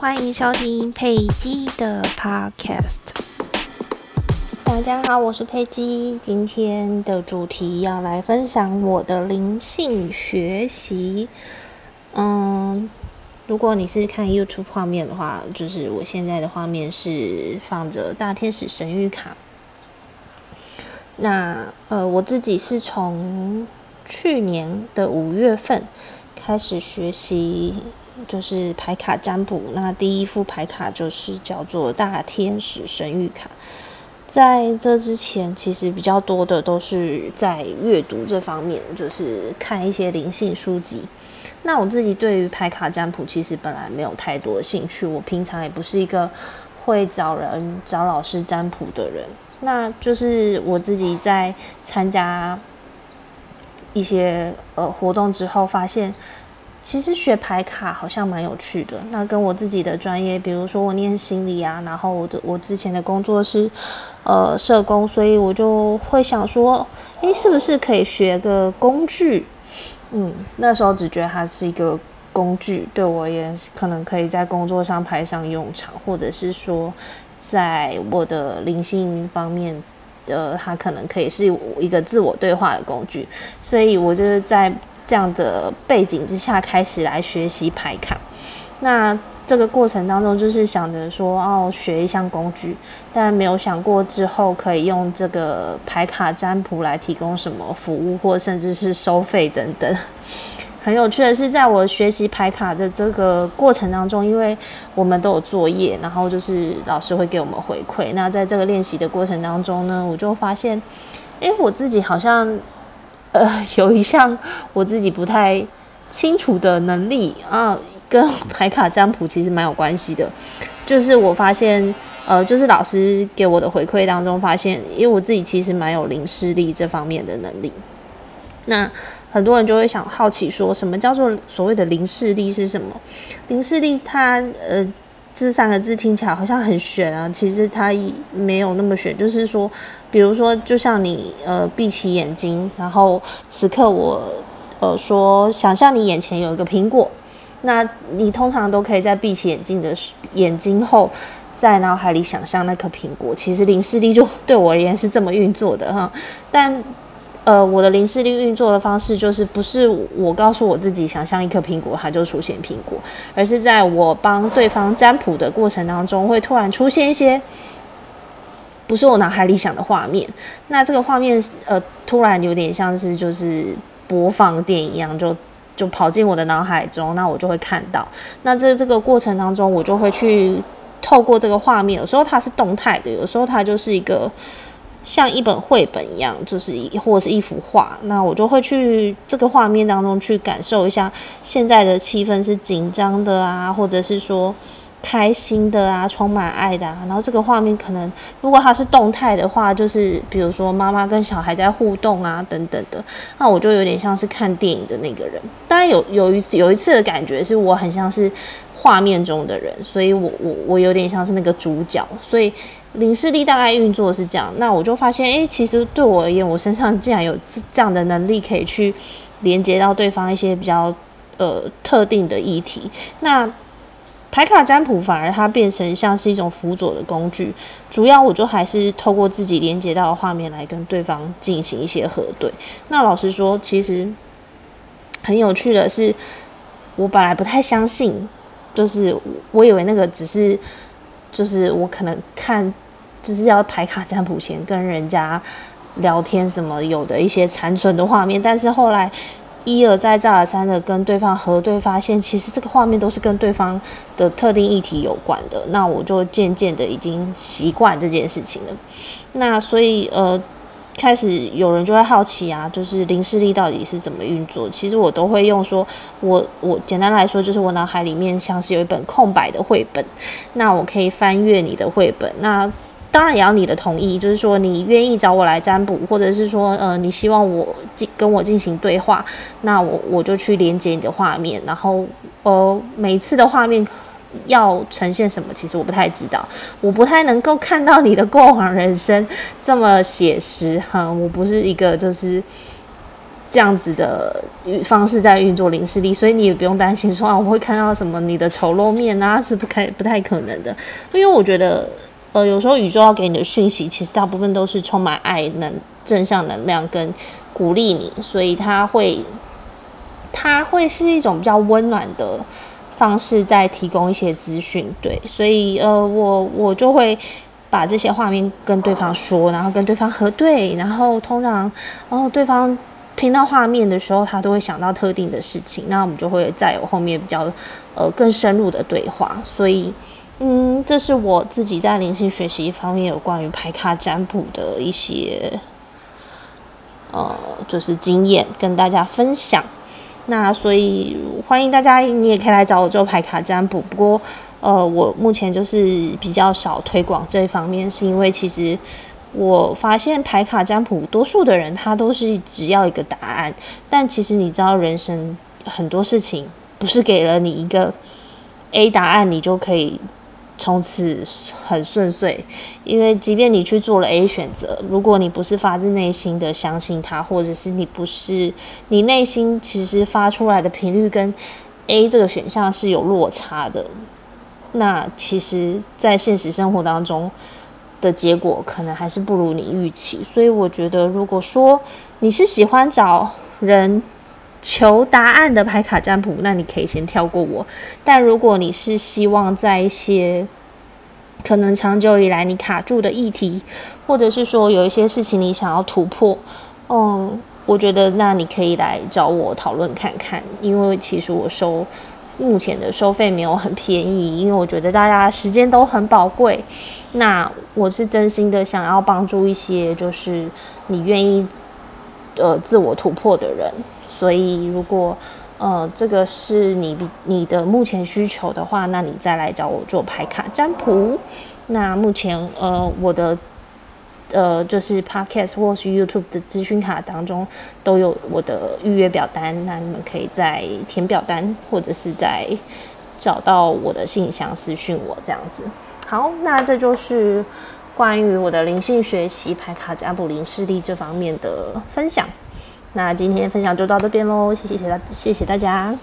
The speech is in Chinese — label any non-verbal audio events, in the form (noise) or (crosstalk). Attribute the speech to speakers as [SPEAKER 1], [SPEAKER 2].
[SPEAKER 1] 欢迎收听佩姬的 Podcast。大家好，我是佩姬。今天的主题要来分享我的灵性学习。嗯，如果你是看 YouTube 画面的话，就是我现在的画面是放着大天使神谕卡。那呃，我自己是从去年的五月份开始学习。就是牌卡占卜，那第一副牌卡就是叫做大天使神谕卡。在这之前，其实比较多的都是在阅读这方面，就是看一些灵性书籍。那我自己对于牌卡占卜其实本来没有太多兴趣，我平常也不是一个会找人找老师占卜的人。那就是我自己在参加一些呃活动之后，发现。其实学牌卡好像蛮有趣的，那跟我自己的专业，比如说我念心理啊，然后我的我之前的工作是呃社工，所以我就会想说，诶，是不是可以学个工具？嗯，那时候只觉得它是一个工具，对我也可能可以在工作上派上用场，或者是说在我的灵性方面的，它可能可以是一个自我对话的工具，所以我就是在。这样的背景之下开始来学习排卡，那这个过程当中就是想着说哦，学一项工具，但没有想过之后可以用这个排卡占卜来提供什么服务，或甚至是收费等等。(laughs) 很有趣的是，在我学习排卡的这个过程当中，因为我们都有作业，然后就是老师会给我们回馈。那在这个练习的过程当中呢，我就发现，哎，我自己好像。呃，有一项我自己不太清楚的能力啊，跟牌卡占卜其实蛮有关系的。就是我发现，呃，就是老师给我的回馈当中发现，因为我自己其实蛮有零视力这方面的能力。那很多人就会想好奇，说什么叫做所谓的零视力是什么？零视力它呃。这三个字听起来好像很玄啊，其实它没有那么玄。就是说，比如说，就像你呃闭起眼睛，然后此刻我呃说，想象你眼前有一个苹果，那你通常都可以在闭起眼睛的眼睛后，在脑海里想象那颗苹果。其实零视力就 (laughs) 对我而言是这么运作的哈，但。呃，我的零视力运作的方式就是不是我告诉我自己想象一颗苹果，它就出现苹果，而是在我帮对方占卜的过程当中，会突然出现一些不是我脑海里想的画面。那这个画面呃，突然有点像是就是播放电影一样，就就跑进我的脑海中，那我就会看到。那在这个过程当中，我就会去透过这个画面，有时候它是动态的，有时候它就是一个。像一本绘本一样，就是一或者是一幅画，那我就会去这个画面当中去感受一下现在的气氛是紧张的啊，或者是说开心的啊，充满爱的啊。然后这个画面可能如果它是动态的话，就是比如说妈妈跟小孩在互动啊等等的，那我就有点像是看电影的那个人。当然有有一次有一次的感觉是我很像是画面中的人，所以我我我有点像是那个主角，所以。零视力大概运作是这样，那我就发现，诶，其实对我而言，我身上竟然有这样的能力，可以去连接到对方一些比较呃特定的议题。那牌卡占卜反而它变成像是一种辅佐的工具，主要我就还是透过自己连接到的画面来跟对方进行一些核对。那老实说，其实很有趣的是，我本来不太相信，就是我以为那个只是。就是我可能看，就是要排卡占卜前跟人家聊天什么，有的一些残存的画面，但是后来一而再再而三的跟对方核对，发现其实这个画面都是跟对方的特定议题有关的，那我就渐渐的已经习惯这件事情了。那所以呃。开始有人就会好奇啊，就是零视力到底是怎么运作？其实我都会用说，我我简单来说，就是我脑海里面像是有一本空白的绘本，那我可以翻阅你的绘本。那当然也要你的同意，就是说你愿意找我来占卜，或者是说呃你希望我进跟我进行对话，那我我就去连接你的画面，然后呃每次的画面。要呈现什么？其实我不太知道，我不太能够看到你的过往人生这么写实哈。我不是一个就是这样子的方式在运作零视力，所以你也不用担心说啊，我会看到什么你的丑陋面啊，是不开不太可能的。因为我觉得，呃，有时候宇宙要给你的讯息，其实大部分都是充满爱、能正向能量跟鼓励你，所以它会，它会是一种比较温暖的方式，在提供一些资讯。对，所以呃，我我就会把这些画面跟对方说，然后跟对方核对，然后通常，然后对方。听到画面的时候，他都会想到特定的事情，那我们就会再有后面比较呃更深入的对话。所以，嗯，这是我自己在灵性学习方面有关于排卡占卜的一些呃就是经验跟大家分享。那所以欢迎大家，你也可以来找我做排卡占卜。不过，呃，我目前就是比较少推广这一方面，是因为其实。我发现排卡占卜，多数的人他都是只要一个答案，但其实你知道，人生很多事情不是给了你一个 A 答案，你就可以从此很顺遂。因为即便你去做了 A 选择，如果你不是发自内心的相信他，或者是你不是你内心其实发出来的频率跟 A 这个选项是有落差的，那其实，在现实生活当中。的结果可能还是不如你预期，所以我觉得，如果说你是喜欢找人求答案的牌卡占卜，那你可以先跳过我。但如果你是希望在一些可能长久以来你卡住的议题，或者是说有一些事情你想要突破，嗯，我觉得那你可以来找我讨论看看，因为其实我收。目前的收费没有很便宜，因为我觉得大家时间都很宝贵。那我是真心的想要帮助一些就是你愿意呃自我突破的人，所以如果呃这个是你比你的目前需求的话，那你再来找我做牌卡占卜。那目前呃我的。呃，就是 Podcast 或是 YouTube 的资讯卡当中都有我的预约表单，那你们可以在填表单，或者是在找到我的信箱私讯我这样子。好，那这就是关于我的灵性学习、排卡占卜、灵视力这方面的分享。那今天分享就到这边喽，谢谢大，谢谢大家。